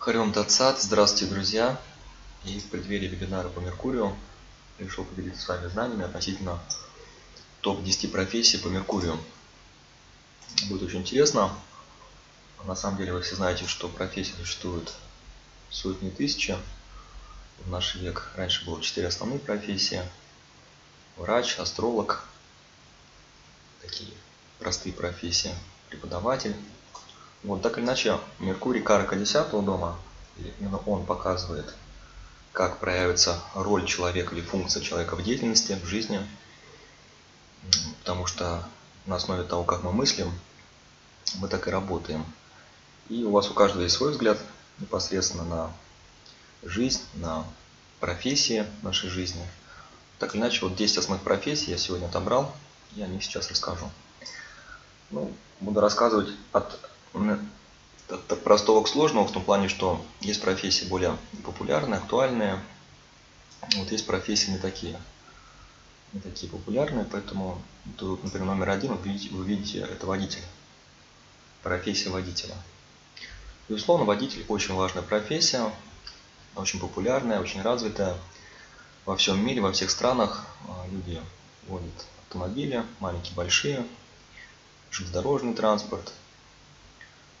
Харем Тацат, здравствуйте, друзья! И в преддверии вебинара по Меркурию решил поделиться с вами знаниями относительно топ-10 профессий по Меркурию. Будет очень интересно. На самом деле вы все знаете, что профессий существует сотни тысяч. В наш век раньше было четыре основные профессии. Врач, астролог, такие простые профессии, преподаватель. Вот так или иначе, Меркурий карка 10 дома, именно он показывает, как проявится роль человека или функция человека в деятельности, в жизни. Потому что на основе того, как мы мыслим, мы так и работаем. И у вас у каждого есть свой взгляд непосредственно на жизнь, на профессии нашей жизни. Так или иначе, вот 10 основных профессий я сегодня отобрал, и о них сейчас расскажу. Ну, буду рассказывать от, от простого к сложному, в том плане, что есть профессии более популярные, актуальные. Вот есть профессии не такие. Не такие популярные, поэтому тут, например, номер один, вы видите, вы видите это водитель. Профессия водителя. Безусловно, водитель очень важная профессия, очень популярная, очень развитая. Во всем мире, во всех странах а, люди водят автомобили, маленькие, большие, железнодорожный транспорт,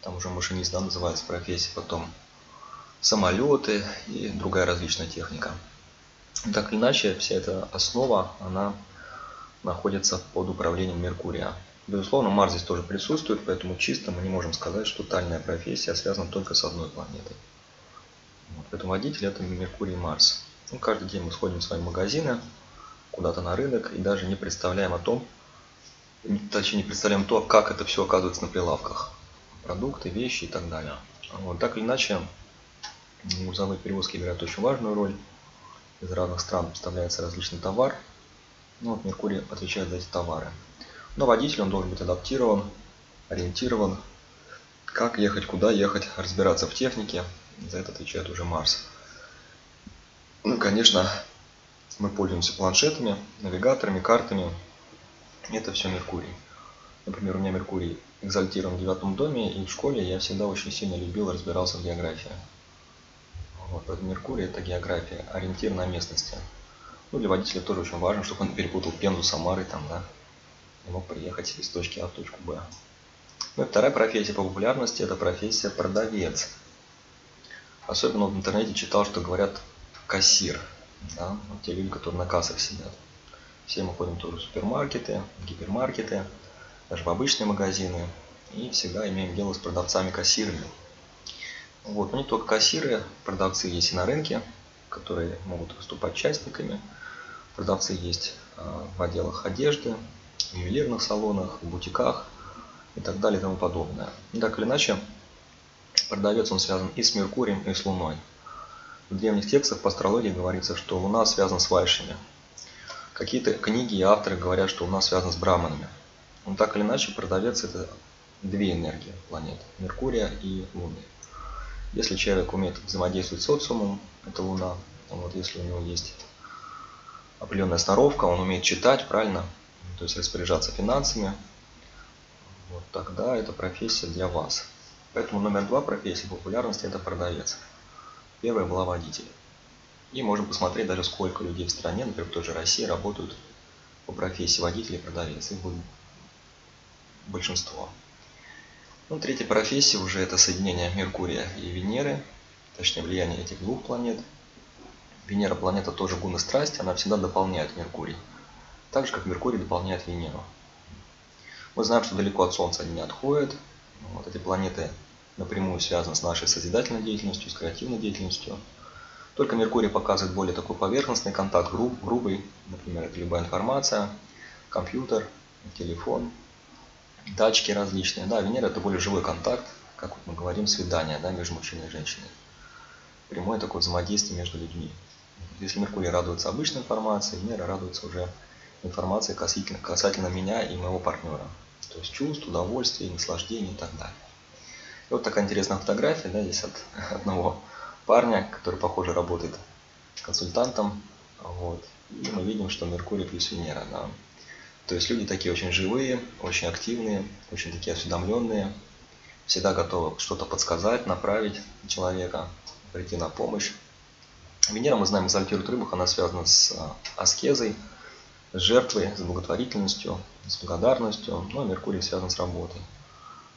там уже машинист да, называется профессия, потом самолеты и другая различная техника. Так или иначе, вся эта основа, она находится под управлением Меркурия. Безусловно, Марс здесь тоже присутствует, поэтому чисто мы не можем сказать, что тайная профессия связана только с одной планетой. Вот, поэтому водитель это Меркурий и Марс. Ну, каждый день мы сходим в свои магазины, куда-то на рынок и даже не представляем о том, точнее не представляем то, как это все оказывается на прилавках. Продукты, вещи и так далее. Вот, так или иначе, грузовые перевозки играют очень важную роль. Из разных стран поставляется различный товар. Ну, вот Меркурий отвечает за эти товары. Но водитель он должен быть адаптирован, ориентирован, как ехать, куда ехать, разбираться в технике. За это отвечает уже Марс. Ну, конечно, мы пользуемся планшетами, навигаторами, картами. Это все Меркурий. Например, у меня Меркурий экзальтирован в девятом доме, и в школе я всегда очень сильно любил разбирался в географии. Вот, Меркурий это география, ориентир на местности. Ну, для водителя тоже очень важно, чтобы он перепутал Пензу с Самарой, там, да, и мог приехать из точки А в точку Б. Ну и вторая профессия по популярности – это профессия продавец. Особенно в интернете читал, что говорят кассир. Да? Вот те люди, которые на кассах сидят. Все мы ходим тоже в супермаркеты, гипермаркеты, даже в обычные магазины. И всегда имеем дело с продавцами-кассирами. Вот. Но не только кассиры, продавцы есть и на рынке, которые могут выступать частниками. Продавцы есть а, в отделах одежды, в ювелирных салонах, в бутиках и так далее и тому подобное. И так или иначе, продавец он связан и с Меркурием, и с Луной. В древних текстах по астрологии говорится, что Луна связана с вайшами. Какие-то книги и авторы говорят, что Луна связана с браманами. Но так или иначе, продавец это две энергии планет – Меркурия и Луны. Если человек умеет взаимодействовать с социумом, это Луна. Вот если у него есть определенная сноровка, он умеет читать, правильно, то есть распоряжаться финансами, вот тогда это профессия для вас. Поэтому номер два профессии популярности это продавец. Первая была водитель. И можем посмотреть даже сколько людей в стране, например, в той же России, работают по профессии водитель и продавец. Их будет большинство. Ну, третья профессия уже это соединение Меркурия и Венеры, точнее влияние этих двух планет. Венера планета тоже гуна страсти, она всегда дополняет Меркурий. Так же, как Меркурий дополняет Венеру. Мы знаем, что далеко от Солнца они не отходят. Вот эти планеты напрямую связаны с нашей созидательной деятельностью, с креативной деятельностью. Только Меркурий показывает более такой поверхностный контакт, груб, грубый. Например, это любая информация, компьютер, телефон, датчики различные. Да, Венера это более живой контакт, как вот мы говорим, свидание да, между мужчиной и женщиной. Прямое такое взаимодействие между людьми. Если Меркурий радуется обычной информацией, Венера радуется уже информацией касательно, касательно меня и моего партнера. То есть чувств, удовольствия, наслаждения и так далее. И вот такая интересная фотография, да, здесь от одного парня, который, похоже, работает консультантом. Вот. И мы видим, что Меркурий плюс Венера. Да. То есть люди такие очень живые, очень активные, очень такие осведомленные, всегда готова что-то подсказать, направить человека, прийти на помощь. Венера, мы знаем, экзальтирует рыбах, она связана с а, аскезой, с жертвой, с благотворительностью, с благодарностью, но Меркурий связан с работой.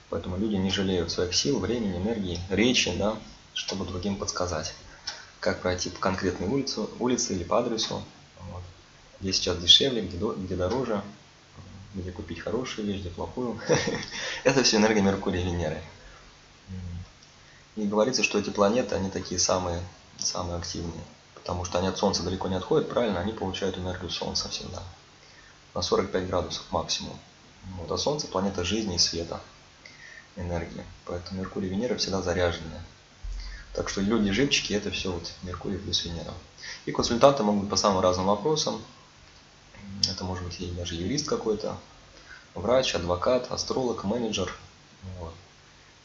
Поэтому люди не жалеют своих сил, времени, энергии, речи, да, чтобы другим подсказать, как пройти по конкретной улице, улице или по адресу, вот, где сейчас дешевле, где, где дороже, где купить хорошую вещь, где плохую. Это все энергия Меркурия и Венеры. И говорится, что эти планеты, они такие самые, самые активные. Потому что они от Солнца далеко не отходят, правильно, они получают энергию Солнца всегда. На 45 градусов максимум. Вот, а Солнце планета жизни и света энергии. Поэтому Меркурий и Венера всегда заряженные. Так что люди-живчики это все вот Меркурий плюс Венера. И консультанты могут по самым разным вопросам. Это может быть и даже юрист какой-то, врач, адвокат, астролог, менеджер. Вот.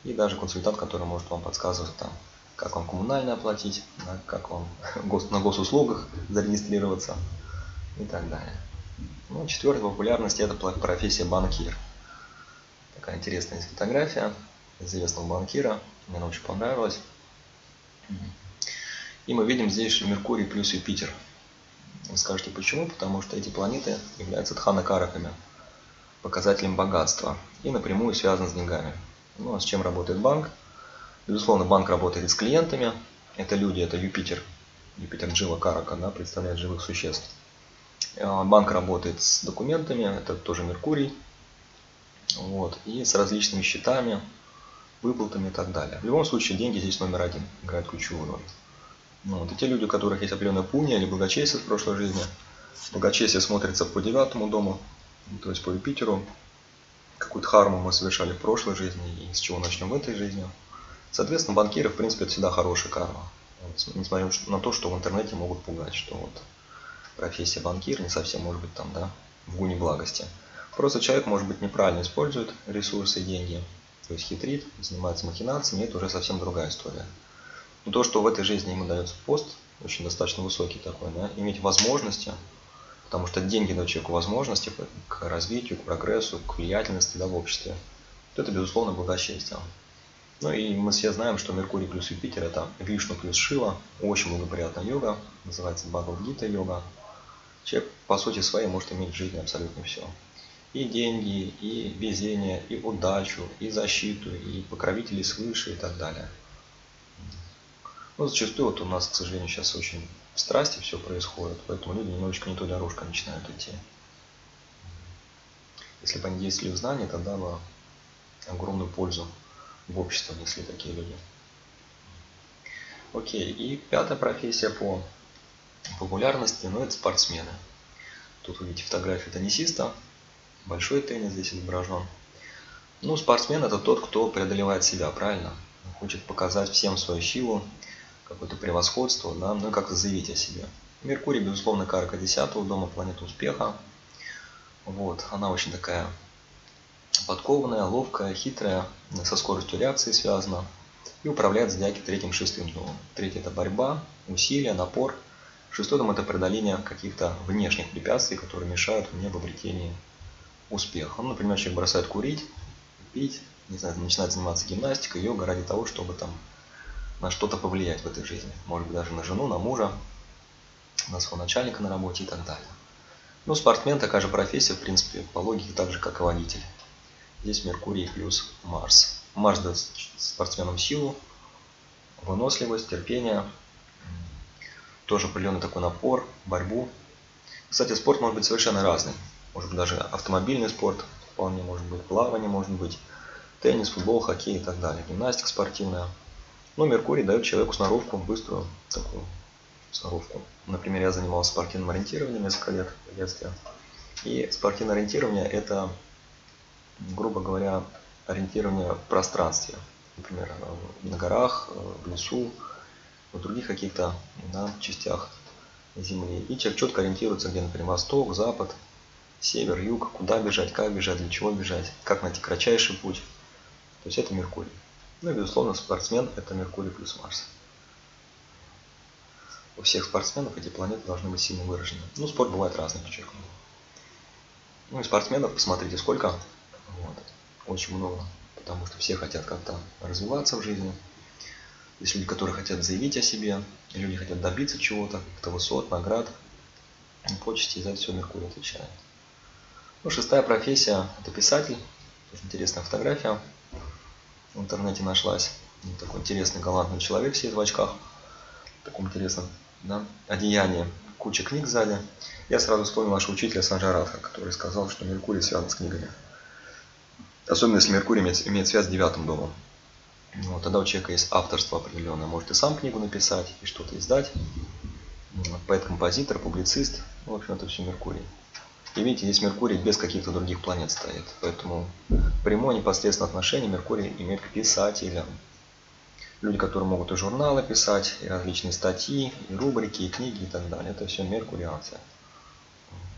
И даже консультант, который может вам подсказывать, там, как вам коммунально оплатить, да, как вам на госуслугах зарегистрироваться и так далее. Ну, четвертая популярность это профессия банкир. Такая интересная фотография известного банкира. Мне она очень понравилась. И мы видим здесь Меркурий плюс Юпитер. Вы скажете почему? Потому что эти планеты являются тханакараками, показателем богатства и напрямую связаны с деньгами. Ну а с чем работает банк? Безусловно, банк работает с клиентами. Это люди, это Юпитер. Юпитер Джива Карака, да, представляет живых существ. А, банк работает с документами, это тоже Меркурий. Вот, и с различными счетами, выплатами и так далее. В любом случае, деньги здесь номер один, играют ключевую роль. Ну, вот, и те люди, у которых есть определенная пуния или благочестие в прошлой жизни, благочестие смотрится по девятому дому, то есть по Юпитеру, какую-то харму мы совершали в прошлой жизни и с чего начнем в этой жизни. Соответственно, банкиры, в принципе, это всегда хорошая карма. Вот, несмотря на то, что в интернете могут пугать, что вот профессия банкир не совсем может быть там, да, в гуне благости. Просто человек, может быть, неправильно использует ресурсы и деньги, то есть хитрит, занимается махинациями, это уже совсем другая история. Но то, что в этой жизни ему дается пост, очень достаточно высокий такой, да, иметь возможности, потому что деньги дают человеку возможности к развитию, к прогрессу, к влиятельности да, в обществе. Вот это, безусловно, благочестие. Ну и мы все знаем, что Меркурий плюс Юпитер это Вишну плюс Шива, очень благоприятная йога, называется Бхагавадгита йога. Человек по сути своей может иметь в жизни абсолютно все. И деньги, и везение, и удачу, и защиту, и покровителей свыше и так далее. Но ну, зачастую вот у нас, к сожалению, сейчас очень в страсти все происходит, поэтому люди немножечко не той дорожкой начинают идти. Если бы они действовали в знании, тогда бы огромную пользу в обществе несли такие люди. Окей, и пятая профессия по популярности, ну это спортсмены. Тут вы видите фотографию теннисиста, большой теннис здесь изображен. Ну, спортсмен это тот, кто преодолевает себя, правильно? хочет показать всем свою силу, какое-то превосходство, да, ну и как-то заявить о себе. Меркурий, безусловно, карка 10 дома, планета успеха. Вот, она очень такая подкованная, ловкая, хитрая, со скоростью реакции связана и управляет зодиаки третьим, шестым домом. Третий это борьба, усилия, напор. Шестой дом это преодоление каких-то внешних препятствий, которые мешают мне в обретении успеха. Ну, например, человек бросает курить, пить, не знаю, начинает заниматься гимнастикой, йога ради того, чтобы там на что-то повлиять в этой жизни. Может быть даже на жену, на мужа, на своего начальника на работе и так далее. Ну, спортсмен такая же профессия, в принципе, по логике так же, как и водитель. Здесь Меркурий плюс Марс. Марс дает спортсменам силу, выносливость, терпение, тоже определенный такой напор, борьбу. Кстати, спорт может быть совершенно разный. Может быть даже автомобильный спорт, вполне может быть плавание, может быть теннис, футбол, хоккей и так далее. Гимнастика спортивная. Но Меркурий дает человеку сноровку, быструю такую сноровку. Например, я занимался спортивным ориентированием несколько лет в детстве. И спортивное ориентирование – это, грубо говоря, ориентирование в пространстве. Например, на горах, в лесу, в других каких-то да, частях Земли. И человек четко ориентируется, где, например, восток, запад, север, юг, куда бежать, как бежать, для чего бежать, как найти кратчайший путь. То есть это Меркурий. Ну и, безусловно, спортсмен – это Меркурий плюс Марс. У всех спортсменов эти планеты должны быть сильно выражены. Ну, спорт бывает разный, подчеркну. Ну и спортсменов, посмотрите, сколько. Вот. Очень много. потому что все хотят как-то развиваться в жизни. Есть люди, которые хотят заявить о себе, люди хотят добиться чего-то, каких-то высот, наград, почести, и за это все Меркурий отвечает. Ну, шестая профессия – это писатель. Тоже интересная фотография в интернете нашлась. Такой интересный галантный человек сидит в очках. В таком интересном да, одеянии. Куча книг сзади. Я сразу вспомнил нашего учителя Санджаратха, который сказал, что Меркурий связан с книгами. Особенно если Меркурий имеет, имеет связь с девятым домом. Вот, тогда у человека есть авторство определенное. Может и сам книгу написать, и что-то издать. Поэт-композитор, публицист. Ну, в общем, это все Меркурий. И видите, здесь Меркурий без каких-то других планет стоит. Поэтому прямое непосредственное отношение Меркурий имеет к писателям. Люди, которые могут и журналы писать, и различные статьи, и рубрики, и книги, и так далее. Это все меркурианцы.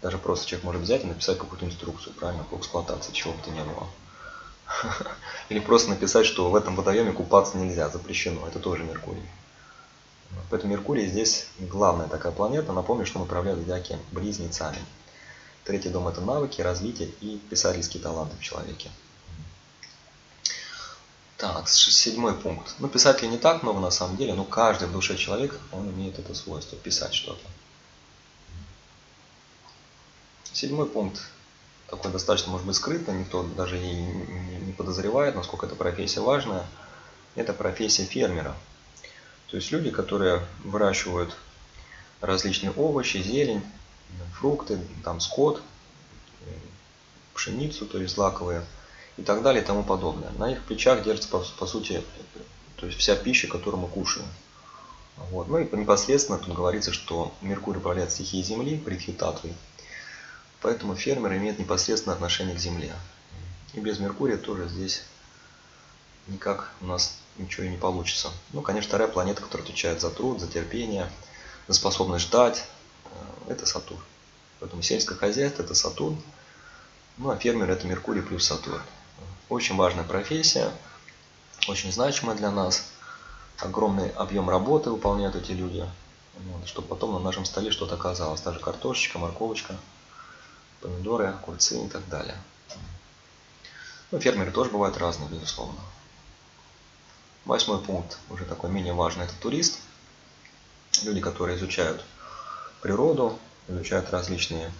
Даже просто человек может взять и написать какую-то инструкцию, правильно, по эксплуатации, чего бы то ни было. Или просто написать, что в этом водоеме купаться нельзя, запрещено. Это тоже Меркурий. Поэтому Меркурий здесь главная такая планета. Напомню, что он управляет зодиаке близнецами. Третий дом – это навыки, развитие и писательские таланты в человеке. Так, седьмой пункт. Ну, писателей не так много на самом деле, но каждый в душе человек, он имеет это свойство, писать что-то. Седьмой пункт такой достаточно, может быть, скрытно, никто даже и не подозревает, насколько эта профессия важная. Это профессия фермера. То есть люди, которые выращивают различные овощи, зелень, фрукты, там скот, пшеницу, то есть злаковые и так далее и тому подобное. На их плечах держится, по, по сути, то есть вся пища, которую мы кушаем. Вот. Ну и непосредственно тут говорится, что Меркурий управляет стихией Земли, притхи поэтому фермер имеет непосредственное отношение к Земле. И без Меркурия тоже здесь никак у нас ничего и не получится. Ну, конечно, вторая планета, которая отвечает за труд, за терпение, за способность ждать, это Сатурн. Поэтому сельское хозяйство – это Сатурн, ну а фермер – это Меркурий плюс Сатурн. Очень важная профессия, очень значимая для нас. Огромный объем работы выполняют эти люди, вот, чтобы потом на нашем столе что-то оказалось. Даже картошечка, морковочка, помидоры, огурцы и так далее. Ну, фермеры тоже бывают разные, безусловно. Восьмой пункт, уже такой менее важный, это турист. Люди, которые изучают природу, изучают различные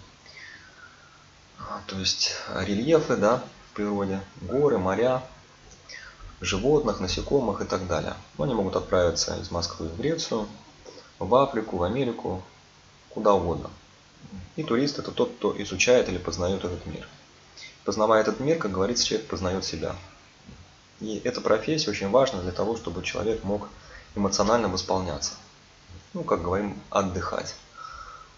то есть рельефы да, в природе, горы, моря, животных, насекомых и так далее. Но они могут отправиться из Москвы в Грецию, в Африку, в Америку, куда угодно. И турист это тот, кто изучает или познает этот мир. Познавая этот мир, как говорится, человек познает себя. И эта профессия очень важна для того, чтобы человек мог эмоционально восполняться. Ну, как говорим, отдыхать.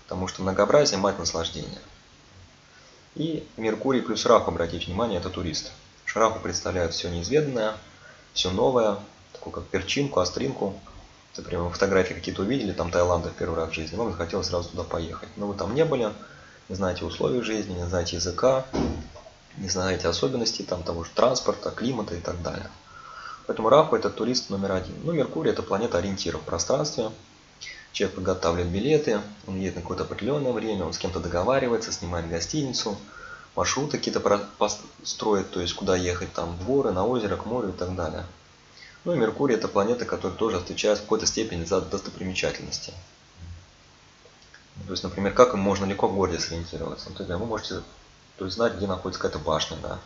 Потому что многообразие – мать наслаждения. И Меркурий плюс Раху, обратите внимание, это турист. Шраху представляет все неизведанное, все новое, такую как перчинку, остринку. Например, вы фотографии какие-то увидели, там Таиланда в первый раз в жизни, вам захотелось сразу туда поехать. Но вы там не были, не знаете условий жизни, не знаете языка, не знаете особенностей там того же транспорта, климата и так далее. Поэтому Раху это турист номер один. Ну, Меркурий это планета ориентира в пространстве, Человек подготавливает билеты, он едет на какое-то определенное время, он с кем-то договаривается, снимает гостиницу, маршруты какие-то строит, то есть куда ехать, там в горы, на озеро, к морю и так далее. Ну и Меркурий это планета, которая тоже отвечает в какой-то степени за достопримечательности. То есть, например, как можно легко в городе сориентироваться? Ну, то есть, вы можете то есть, знать, где находится какая-то башня, да,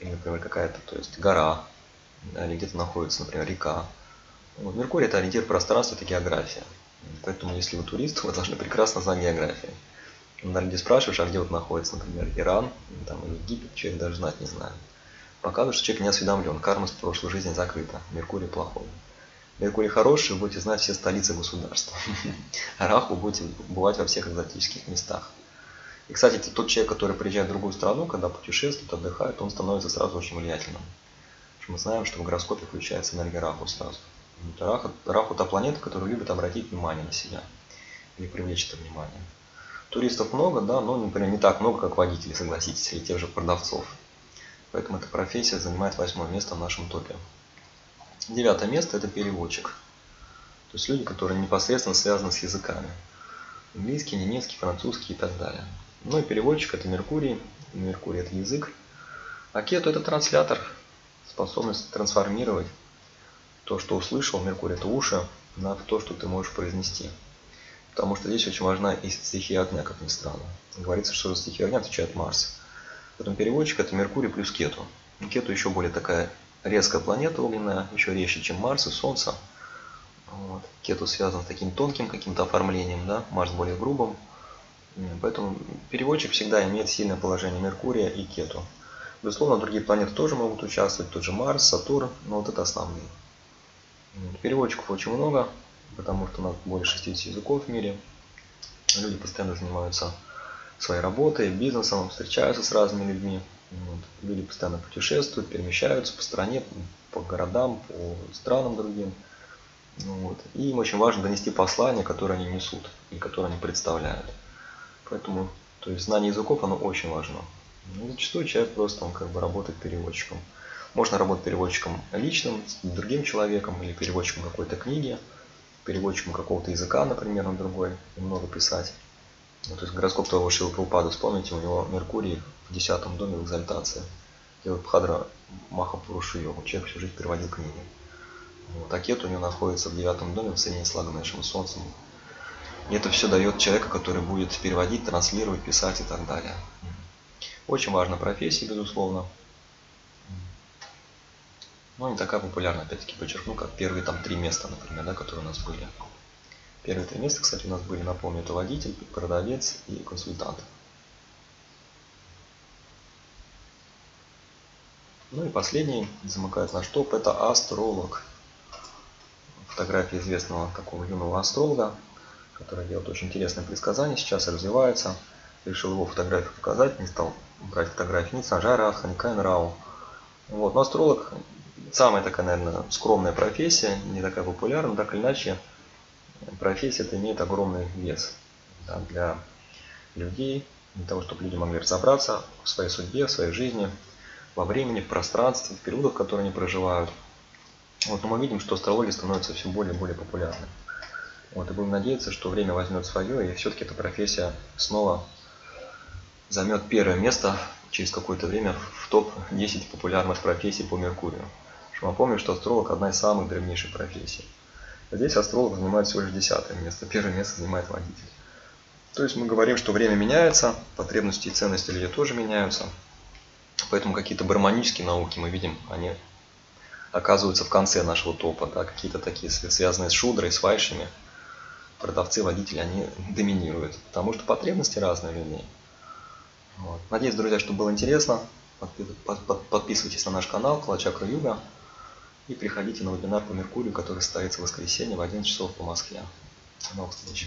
или, например, какая-то, то есть, гора, да, или где-то находится, например, река. Вот, Меркурий это ориентир пространства, это география. Поэтому, если вы турист, вы должны прекрасно знать географию. Когда людей спрашиваешь, а где вот находится, например, Иран, там, Египет, человек даже знать не знает. Показывает, что человек не осведомлен, карма с прошлой жизни закрыта, Меркурий плохой. Меркурий хороший, вы будете знать все столицы государства. А Раху будете бывать во всех экзотических местах. И, кстати, это тот человек, который приезжает в другую страну, когда путешествует, отдыхает, он становится сразу очень влиятельным. мы знаем, что в гороскопе включается энергия Раху сразу. Раху, Раху та планета, которая любит обратить внимание на себя или привлечь это внимание. Туристов много, да, но, например, не так много, как водителей, согласитесь, или тех же продавцов. Поэтому эта профессия занимает восьмое место в нашем топе. Девятое место – это переводчик. То есть люди, которые непосредственно связаны с языками. Английский, немецкий, французский и так далее. Ну и переводчик – это Меркурий. Меркурий – это язык. А Кету – это транслятор. способность трансформировать то, что услышал, Меркурий это уши, на то, что ты можешь произнести. Потому что здесь очень важна и стихия огня, как ни странно. Говорится, что за стихию огня отвечает Марс. Поэтому переводчик это Меркурий плюс Кету. Кету еще более такая резкая планета огненная, еще резче, чем Марс и Солнце. Вот. Кету связан с таким тонким каким-то оформлением, да? Марс более грубым. Поэтому переводчик всегда имеет сильное положение Меркурия и Кету. Безусловно, другие планеты тоже могут участвовать, тот же Марс, Сатурн, но вот это основные. Переводчиков очень много, потому что у нас более 60 языков в мире. Люди постоянно занимаются своей работой, бизнесом, встречаются с разными людьми. Вот. Люди постоянно путешествуют, перемещаются по стране, по городам, по странам другим. Вот. И им очень важно донести послание, которое они несут и которое они представляют. Поэтому то есть знание языков оно очень важно. Ну, зачастую человек просто он как бы работает переводчиком. Можно работать переводчиком личным, с другим человеком, или переводчиком какой-то книги, переводчиком какого-то языка, например, на другой, и много писать. Ну, то есть гороскоп того Шила Прабхупада, вспомните, у него Меркурий в десятом доме в экзальтации. Делает Пхадра Махапуруши йогу. Человек всю жизнь переводил книги. Вот. А Кет у него находится в девятом доме в соединении с Лаганешем Солнцем. И это все дает человека, который будет переводить, транслировать, писать и так далее. Очень важна профессия, безусловно. Но не такая популярная, опять-таки подчеркну, как первые там три места, например, да, которые у нас были. Первые три места, кстати, у нас были, напомню, это водитель, продавец и консультант. Ну и последний замыкает наш топ, это астролог. Фотография известного такого юного астролога, который делает очень интересные предсказания, сейчас развивается. Решил его фотографию показать, не стал брать фотографии ни Санжара Аха, ни Кайн Рау. Вот. Но астролог самая такая, наверное, скромная профессия, не такая популярная, так или иначе, профессия это имеет огромный вес да, для людей, для того, чтобы люди могли разобраться в своей судьбе, в своей жизни, во времени, в пространстве, в периодах, которые они проживают. Вот, но мы видим, что астрология становится все более и более популярной. Вот, и будем надеяться, что время возьмет свое, и все-таки эта профессия снова займет первое место через какое-то время в топ-10 популярных профессий по Меркурию. Напомню, что астролог одна из самых древнейших профессий. Здесь астролог занимает всего лишь десятое место, первое место занимает водитель. То есть мы говорим, что время меняется, потребности и ценности людей тоже меняются. Поэтому какие-то барманические науки мы видим, они оказываются в конце нашего топа. Да, какие-то такие связанные с шудрой, с вайшами. Продавцы, водители, они доминируют. Потому что потребности разные людей. Вот. Надеюсь, друзья, что было интересно. Подписывайтесь на наш канал Калачакра Юга и приходите на вебинар по Меркурию, который состоится в воскресенье в 11 часов по Москве. До новых встреч!